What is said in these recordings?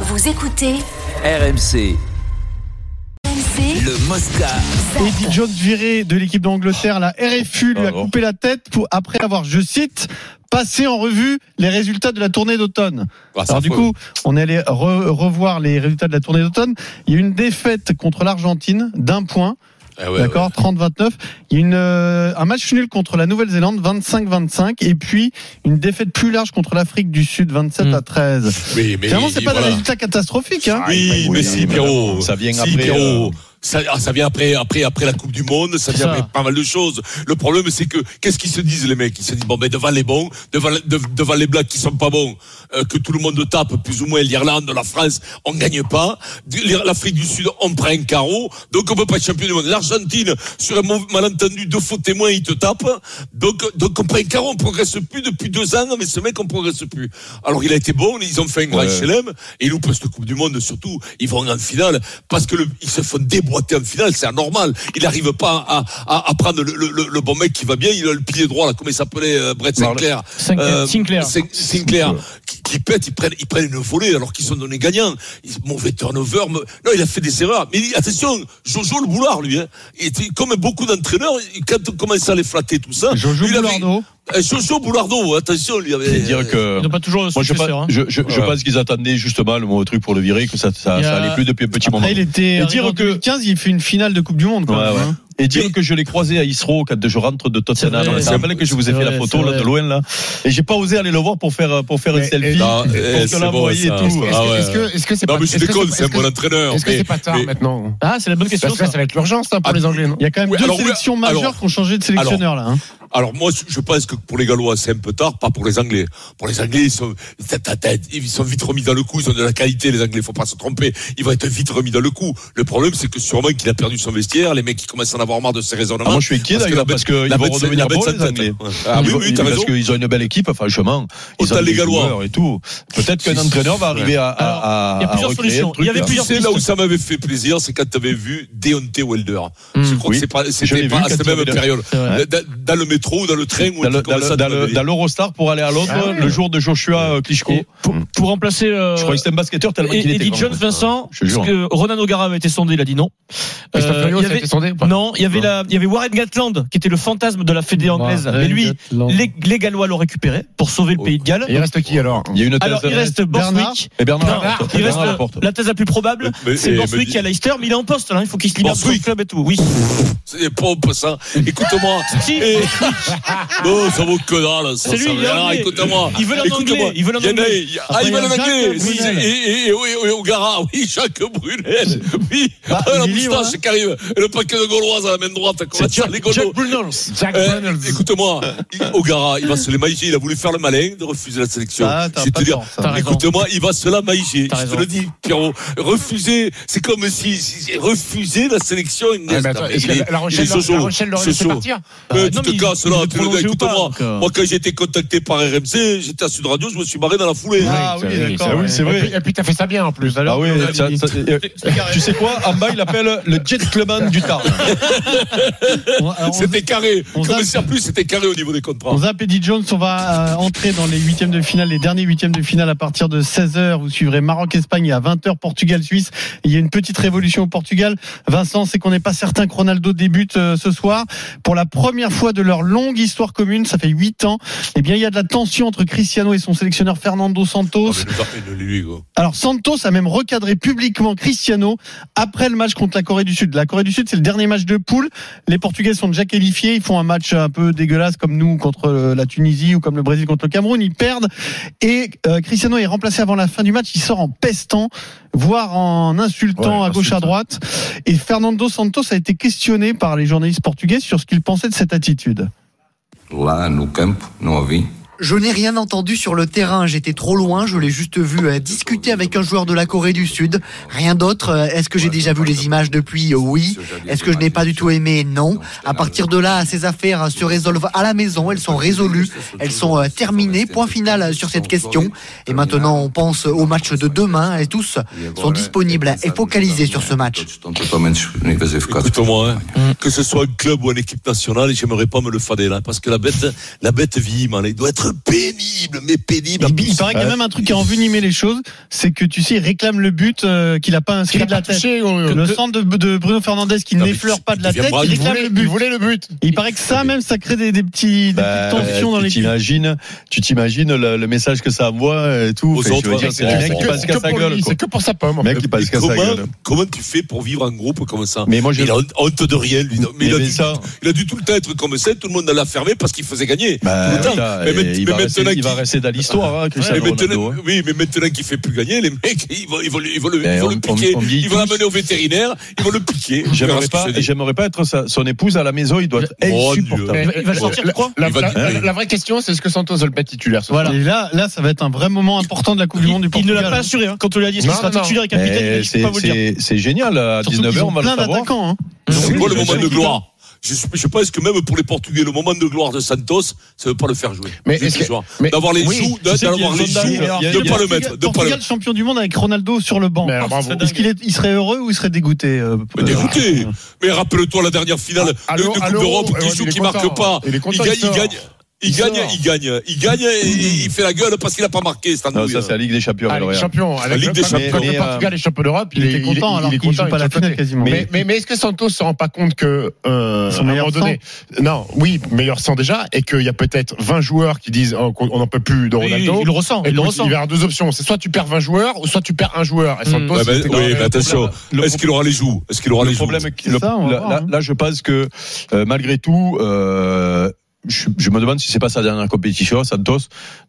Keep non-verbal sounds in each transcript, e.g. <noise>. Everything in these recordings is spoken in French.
Vous écoutez RMC, RMC le Mosca. Eddie Jones viré de l'équipe d'Angleterre, la RFU lui a coupé la tête pour, après avoir, je cite, passé en revue les résultats de la tournée d'automne. Ah, Alors du coup, on est allé re- revoir les résultats de la tournée d'automne. Il y a eu une défaite contre l'Argentine d'un point, Ah ouais, d'accord, 30-29. Y a une, euh, un match nul contre la Nouvelle-Zélande, 25-25, et puis une défaite plus large contre l'Afrique du Sud, 27 à 13. ouais. Oui, mais Finalement, c'est pas voilà. des résultats catastrophiques. Hein. Oui, mais si, Pierrot. Ça vient si, après, Pierrot. Ça, ah, ça vient après, après, après la Coupe du Monde, ça vient ça. après pas mal de choses. Le problème, c'est que, qu'est-ce qu'ils se disent, les mecs? Ils se disent, bon, ben, devant les bons, devant, les- de- devant les blacks qui sont pas bons, euh, que tout le monde tape, plus ou moins l'Irlande, la France, on gagne pas. L'Afrique du Sud, on prend un carreau. Donc, on peut pas être champion du monde. L'Argentine, sur un malentendu, deux faux témoins, ils te tapent. Donc, donc, on prend un carreau, on progresse plus depuis deux ans, mais ce mec, on progresse plus. Alors, il a été bon, ils ont fait un grand Ouais. chelem, et ils loupent cette Coupe du Monde, surtout, ils vont en finale, parce que le, ils se font déboîter en finale, c'est anormal. Il n'arrive pas à, à, à prendre le, le, le- le bon mec qui va bien, il a le pilier droit, là, comment il s'appelait, euh, Brett Sinclair? Sinclair. Sinclair. Sin- Sinclair, qui, qui pète, ils prennent, ils prennent une volée alors qu'ils sont donnés gagnants. Ils- mauvais turnover. Non, il a fait des erreurs. Mais attention, Jojo le boulard, lui, hein, comme beaucoup d'entraîneurs, quand on commençait à les flatter, tout ça. Jojo il avait- Euh, Jojo Boulardeau, attention, lui avait. C'est dire que. Ils n'ont pas toujours le Moi, je, pense- hein. je, je, je pense qu'ils attendaient justement le mauvais truc pour le virer, que ça, ça, allait plus depuis un petit moment. Après, il était Et dire en que- 2015, il fait une finale de Coupe du Monde. Quand Ouais, même, ouais. hein. Et dire que je l'ai croisé à Isro quand je rentre de Tottenham. C'est vrai, Ça rappelle que je vous ai fait la photo là, de loin là. Et j'ai pas osé aller le voir pour faire pour faire un Mais- selfie. Non, pour eh, que bon, tout. Est-ce Ah que- est-ce c'est Non, pas mais je déconne, c'est- un est-ce bon que- entraîneur. Est-ce que c'est pas tard maintenant Ah, c'est la bonne question. Ça. va être l'urgence hein, pour Ah, les Anglais, non Il y a quand même deux sélections majeures qui ont changé de sélectionneur là. Hein. Alors moi, je pense que pour les Gallois, c'est un peu tard, pas pour les Anglais. Pour les Anglais, ils sont, tête à tête, ils sont vite remis dans le coup. Ils ont de la qualité, les Anglais. Faut pas se tromper. Ils vont être vite remis dans le coup. Le problème, c'est que sûrement qu'il a perdu son vestiaire. Les mecs, qui commencent à en avoir marre de ces raisonnements. Ah, moi, je suis inquiet Parce que d'ailleurs parce qu'ils vont redevenir la bête bons les. Anglais. Ouais. Ah oui, oui, parce qu'ils ont une belle équipe, franchement. Ils ont les Gallois. et tout. Peut-être qu'un entraîneur va arriver à, il y a plusieurs solutions. Il y avait là. Tu plusieurs sais, là où ça m'avait fait plaisir, c'est quand tu avais vu Deontay Wilder. je crois que c'est pas, c'était pas à cette même période. C'est dans le métro ou dans le train ou Dans l'Eurostar pour aller à Londres Ah ouais. le jour de Joshua euh, Klitschko. Et pour, pour remplacer. euh, Je crois que c'était un basketteur tellement et- qu'il était Eddie. Jones, Vincent, Je parce que Ronan O'Gara avait été sondé, il a dit non. Euh, il y avait- été sondé ou pas Non, il y avait la, il y avait Warren Gatland qui était le fantasme de la fédé anglaise. Mais lui, les, les Gallois l'ont récupéré pour sauver le pays de Galles. Et il reste qui alors Il y a une thèse. Alors il reste Bernard. Borswick. Et Bernard, Non, il reste la thèse la plus probable, c'est Borswick à Leicester, mais il est en poste là, il faut qu'il se libère Borswick club et tout. Oui. C'est pompe, ça. Écoute-moi. Si. Et- Non, <laughs> ça vaut que dalle, ça. C'est lui, écoute-moi. Il veut l'en Écoute-moi. anglais, il veut l'en Il y en anglais. Ah, il il y veut a l'en Jacques anglais. Brunel. Et, et, et, oui, oui, O'Gara. Oui, Jacques Brunel. <laughs> Oui. Bah, Ah, la moustache qui arrive. Et le paquet de Gauloise à la main droite. Comment ça, les Gaulois Jack Euh, Reynolds. Écoute-moi, O'Gara, il va se les maïger. Il a voulu faire le malin de refuser la sélection. Vais pas te dire, écoute-moi, il va se la maïger. Je te le dis, Pierrot. Refuser, c'est comme si, si refuser la sélection Ah, La Rochelle. La Rochelle l'aurait laissé partir Mais Euh, tu te casses là, écoute-moi. euh. Moi, quand j'ai été contacté par RMC, j'étais à Sud Radio, je me suis barré dans la foulée. Ah oui, c'est- d'accord. Ah oui, c'est Et vrai. puis- Et puis t'as fait ça bien en plus. Ah oui, euh, tu sais quoi bas, il appelle le gentleman du Tarn. <laughs> C'était carré. on Comme ça, plus, c'était carré au niveau des contrats. On zappe Eddie Jones, on va euh, entrer dans les huitièmes de finale, les derniers huitièmes de finale à partir de 16h. Vous suivrez Maroc-Espagne et à 20h Portugal-Suisse. Il y a une petite révolution au Portugal. Vincent, c'est qu'on n'est pas certain que Ronaldo débute euh, ce soir. Pour la première fois de leur longue histoire commune, ça fait huit ans, eh bien il y a de la tension entre Cristiano et son sélectionneur Fernando Santos. Alors Santos a même recadré publiquement Cristiano après le match contre la Corée du Sud. La Corée du Sud, c'est le dernier match de poule. Les Portugais sont déjà qualifiés. Ils font un match un peu dégueulasse comme nous contre euh, la Tunisie ou comme le Brésil contre le Cameroun. Ils perdent et euh, Cristiano est remplacé avant la fin du match. Il sort en pestant, voire en insultant Ouais, à gauche à droite. Et Fernando Santos a été questionné par les journalistes portugais sur ce qu'il pensait de cette attitude. Lá no campo, não. Je n'ai rien entendu sur le terrain, j'étais trop loin, je l'ai juste vu euh, discuter avec un joueur de la Corée du Sud. Rien d'autre. Euh, Est-ce que j'ai déjà vu les images depuis Oui. Est-ce que je n'ai pas du tout aimé Non. À partir de là, ces affaires se résolvent à la maison, elles sont résolues, elles sont euh, terminées. Point final sur cette question. Et maintenant, on pense au match de demain et tous sont disponibles et focalisés sur ce match. Écoute-moi, hein, que ce soit un club ou une équipe nationale, j'aimerais pas me le fader là, parce que la bête, la bête vit, man. Il doit être être pénible, mais pénible. Il, il paraît qu'il y a même un truc qui a envenimé les choses, c'est que tu sais, il réclame le but euh, qu'il a pas inscrit Il de la tête. touché. Le centre de, de Bruno Fernandez qui n'effleure pas de la tête, il me Il réclame voulait, le il but. voulait le but. Il paraît que ça même, ça crée des, des petits, des Bah, petites tensions dans tu l'équipe. t'imagines, tu t'imagines le, le message que ça envoie et tout. Autres, dire, ouais, c'est le mec qui que- passe qu'à sa pour gueule. c'est que pour sa pomme. mec qui passe qu'à sa comment, gueule. comment tu fais pour vivre en groupe comme ça Mais moi, je- il a honte de rien, lui. Mais il a, dû, il tout le temps être comme ça, tout le monde l'a fermé parce qu'il faisait gagner. Bah, mais- il, va rester, il va rester dans l'histoire, hein, Cristiano mais Ronaldo. hein. oui, mais maintenant qu'il fait plus gagner, les mecs, ils vont, ils vont, le- ils vont le, ils vont on- le piquer, on- on ils vont l'amener au vétérinaire, ils vont le piquer. <laughs> J'aimerais ce pas, j'aimerais pas être sa- son épouse à la maison, il doit être Dieu. insupportable. Il va le sortir, crois la, la- la- la vraie question, c'est est-ce que Santos va le mettre titulaire ce Voilà. Et là, là, ça va être un vrai moment important de la Coupe du Monde du Il, il Portugal. ne l'a pas assuré. Hein. Quand on lui a dit qu'il sera titulaire et capitaine, il peux pas C'est vous le dire. c'est- génial, à Surtout qu'ils 19h, ont on va le savoir. hein. C'est quoi le moment de gloire je, je pense que même pour les Portugais, le moment de gloire de Santos, ça ne veut pas le faire jouer. Mais D'avoir les oui, joues, d'avoir les joues, de il y a- pas le mettre, de pas le Portugal champion du monde avec Ronaldo sur le banc. Bravo. Est-ce qu'il il serait heureux ou il serait dégoûté euh, Mais dégoûté. Mais rappelle-toi la dernière finale À de, Coupe d'Europe qui il joue, qui marque pas. Il gagne, il gagne. Il gagne, il gagne, il gagne et il fait la gueule parce qu'il a pas marqué cette Non, andouille. ça, c'est la Ligue des Champions. Ah, Ligue des champions. Avec Ligue le- des champions. Le Mais, Portugal est champion d'Europe, Il était content alors il est qu'il joue content, pas la finale quasiment. Mais, mais, mais est-ce que Santos se rend pas compte que euh, Son à un meilleur moment donné, non, oui, meilleur sang déjà, et qu'il y a peut-être 20 joueurs qui disent oh, qu'on- on n'en peut plus de Ronaldo. il le ressent. Et Il le ressent. il va y avoir deux options. C'est soit tu perds 20 joueurs, ou soit tu perds un joueur. Et Santos, Mm. C'était quand oui, mais attention. Est-ce qu'il aura les joues? Est-ce qu'il aura Le les joues? problème, le- là, là- hein. là, je pense que euh, malgré tout, euh, je, je me demande si c'est pas sa dernière compétition, Santos.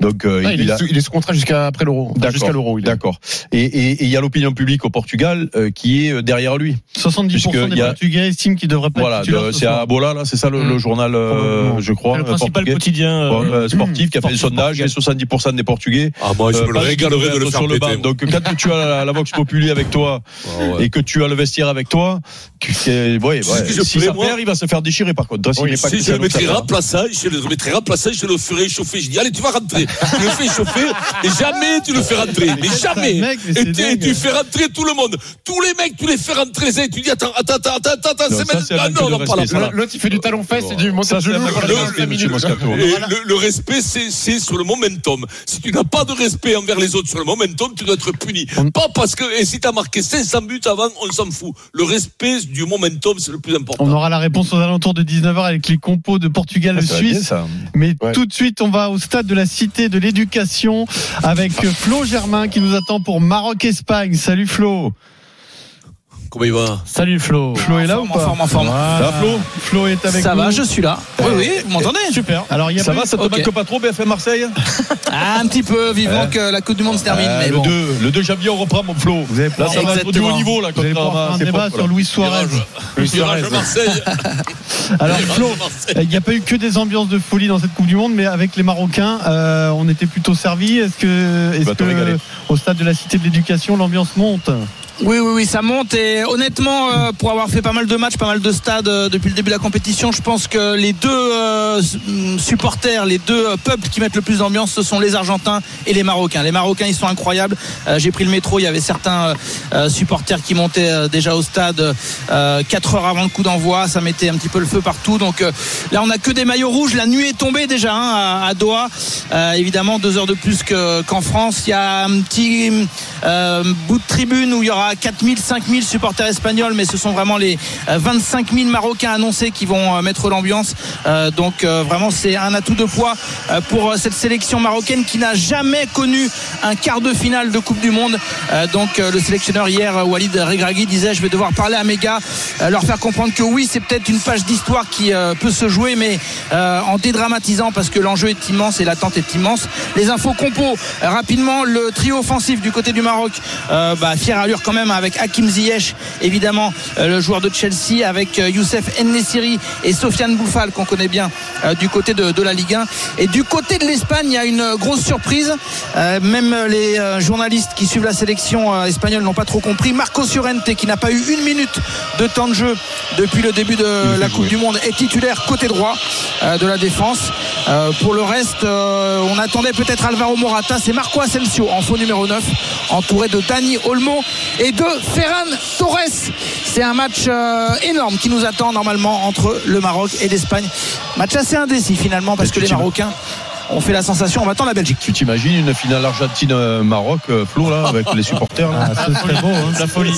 Donc, euh, Ah, il, il est a. sous, il est sous contrat jusqu'à après l'euro. Enfin, D'accord. Jusqu'à l'euro. D'accord. Et et- et il y a l'opinion publique au Portugal euh, qui est euh, derrière lui. 70% Puisque des a- Portugais estiment qu'il devrait pas Voilà, de- ce c'est à Bola, là, c'est ça le, Mm. le journal, euh, je crois, C'est le principal portugais. quotidien. Bon, sportif qui a fait le sondage, les 70% des Portugais. Ah, moi, je euh, me le pensent régalerais qu'ils de le devraient faire être sur le banc. Donc quand tu as la, la Vox Populi avec toi Ah et que tu as le vestiaire avec toi, si ça perd, il va se faire déchirer par contre. Si je ça perd. Remplaçant, je le mettrais remplaçant, je le ferais chauffer. Je dis, allez, tu vas rentrer. Je le fais chauffer et jamais tu le fais rentrer. Mais jamais. Mec, mais Et tu- dingue. tu fais rentrer tout le monde. Tous les mecs, tu les fais rentrer. Et tu dis, attends, attends, attends, attends, attends, Non, c'est un Ah non, non, pas là. L'autre, il fait du talon fesse et du de. Et le, le respect, c'est, sur le momentum. Si tu n'as pas de respect envers les autres sur le momentum, tu dois être puni. Pas parce que, et si tu as marqué 500 buts avant, on s'en fout. Le respect du momentum, c'est le plus important. On aura la réponse aux alentours de 19h avec les compos de Ah, bien. Mais Ouais. tout de suite, on va au stade de la Cité de l'Éducation avec Flo Germain qui nous attend pour Maroc-Espagne. Salut Flo. Comment il va? Salut Flo. Flo est là ou En pas forme, en forme. Ça va, Flo Flo est avec Ça nous. va, je suis là. Oui, oui, vous m'entendez Super. Alors, il y a Ça va, eu- ça te Ok. manque pas trop, BFM Marseille Ah, <laughs> Un petit peu, vivant Hein que la Coupe du Monde se termine. Euh, mais le, bon. 2, le 2 janvier, on reprend mon flow. Vous allez Là, pouvoir, ça va être du haut niveau, là, faire un débat sur. Luis Suarez. Luis Suarez, Marseille. <laughs> Alors Flo, de Marseille. il n'y a pas eu que des ambiances de folie dans cette Coupe du Monde, mais avec les Marocains, euh, on était plutôt servis. Est-ce que, est-ce que au stade de la Cité de l'Éducation, l'ambiance monte? Oui, oui, oui, ça monte. Et honnêtement, euh, pour avoir fait pas mal de matchs, pas mal de stades euh, depuis le début de la compétition, je pense que les deux euh, supporters, les deux peuples qui mettent le plus d'ambiance, ce sont les Argentins et les Marocains. Les Marocains, ils sont incroyables. J'ai pris le métro, il y avait certains supporters qui montaient déjà au stade euh, 4 heures avant le coup d'envoi. Ça mettait un petit peu le feu partout. Donc là, on n'a que des maillots rouges. La nuit est tombée déjà hein, à, Doha. Évidemment, deux heures de plus que- qu'en France. Il y a un petit bout de tribune où il y aura 4000, 5000 supporters espagnols, mais ce sont vraiment les euh, 25 000 Marocains annoncés qui vont euh, mettre l'ambiance. Euh, donc euh, vraiment, c'est un atout de poids euh, pour euh, cette sélection marocaine qui n'a jamais connu un quart de finale de Coupe du Monde. Euh, donc euh, le sélectionneur hier, euh, Walid Regragui, disait je vais devoir parler à mes gars, euh, leur faire comprendre que oui, c'est peut-être une page d'histoire qui euh, peut se jouer, mais euh, en dédramatisant parce que l'enjeu est immense et l'attente est immense. Les infos compos, euh, rapidement, le trio offensif du côté du Maroc, euh, bah, fière allure quand même avec Hakim Ziyech, évidemment euh, le joueur de Chelsea, avec euh, Youssef Ennesiri et Sofiane Bouffal qu'on connaît bien euh, du côté de, de la Ligue 1. Et du côté de l'Espagne, il y a une grosse surprise. Même les journalistes qui suivent la sélection espagnole n'ont pas trop compris. Marco Llorente, qui n'a pas eu une minute de temps de jeu depuis le début de la Coupe du Monde, est titulaire côté droit de la défense. Euh, pour le reste, euh, on attendait peut-être Alvaro Morata. C'est Marco Asensio en faux numéro 9, entouré de Dani Olmo et de Ferran Torres. C'est un match euh, énorme qui nous attend normalement entre le Maroc et l'Espagne. Match assez indécis finalement parce que les Marocains on fait la sensation. On attend la Belgique. Tu t'imagines une finale Argentine-Maroc, euh, Flo, là, avec les supporters là Ah, ce serait beau. hein. La folie.